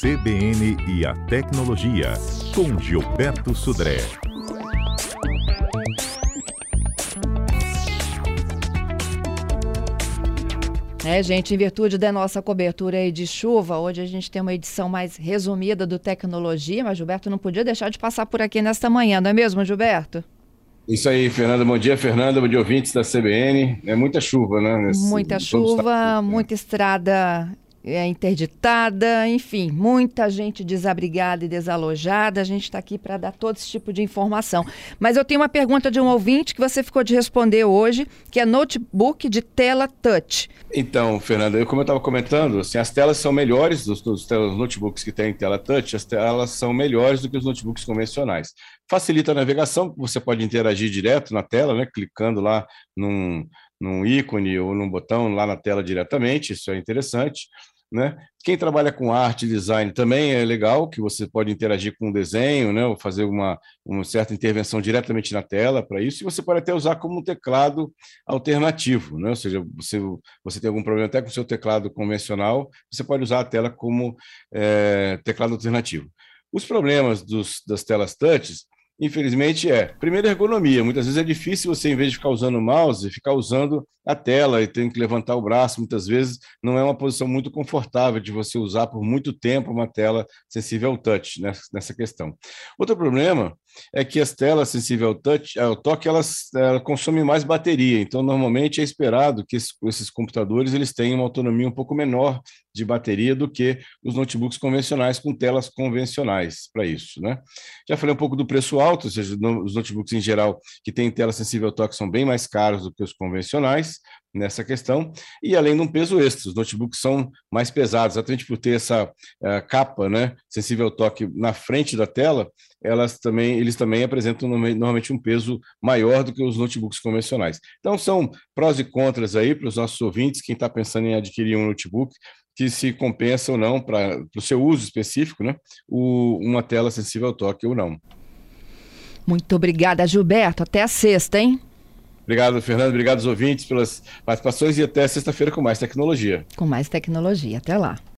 CBN e a Tecnologia, com Gilberto Sudré. É, gente, em virtude da nossa cobertura aí de chuva, hoje a gente tem uma edição mais resumida do Tecnologia, mas Gilberto não podia deixar de passar por aqui nesta manhã, não é mesmo, Gilberto? Isso aí, Fernanda. Bom dia, Fernanda. Bom dia, ouvintes da CBN. É muita chuva, né? Nesse, muita chuva, muita estrada é, interditada, enfim, muita gente desabrigada e desalojada. A gente está aqui para dar todo esse tipo de informação. Mas eu tenho uma pergunta de um ouvinte que você ficou de responder hoje, que é notebook de tela touch. Então, Fernanda, eu, como eu estava comentando, assim, as telas são melhores dos, dos, dos notebooks que têm tela touch, as telas são melhores do que os notebooks convencionais. Facilita a navegação, você pode interagir direto na tela, né, clicando lá num, num ícone ou num botão lá na tela diretamente, isso é interessante. Né? Quem trabalha com arte e design também é legal, que você pode interagir com o desenho, né? ou fazer uma, uma certa intervenção diretamente na tela para isso, e você pode até usar como um teclado alternativo, né? ou seja, você, você tem algum problema até com o seu teclado convencional, você pode usar a tela como é, teclado alternativo. Os problemas dos, das telas touches infelizmente, é. Primeiro, ergonomia. Muitas vezes é difícil você, em vez de ficar usando o mouse, ficar usando a tela e tem que levantar o braço. Muitas vezes não é uma posição muito confortável de você usar por muito tempo uma tela sensível ao touch nessa questão. Outro problema é que as telas sensíveis ao touch, ao toque, elas, elas consomem mais bateria. Então, normalmente é esperado que esses, esses computadores eles tenham uma autonomia um pouco menor de bateria do que os notebooks convencionais com telas convencionais para isso, né? Já falei um pouco do preço alto, ou seja, os notebooks em geral que têm tela sensível ao toque são bem mais caros do que os convencionais nessa questão, e além de um peso extra, os notebooks são mais pesados, exatamente por ter essa uh, capa né, sensível ao toque na frente da tela, elas também, eles também apresentam normalmente um peso maior do que os notebooks convencionais. Então são prós e contras aí para os nossos ouvintes, quem está pensando em adquirir um notebook, que se compensa ou não para o seu uso específico, né, o, uma tela sensível ao toque ou não. Muito obrigada, Gilberto. Até a sexta, hein? Obrigado, Fernando. Obrigado aos ouvintes pelas participações e até sexta-feira com mais tecnologia. Com mais tecnologia. Até lá.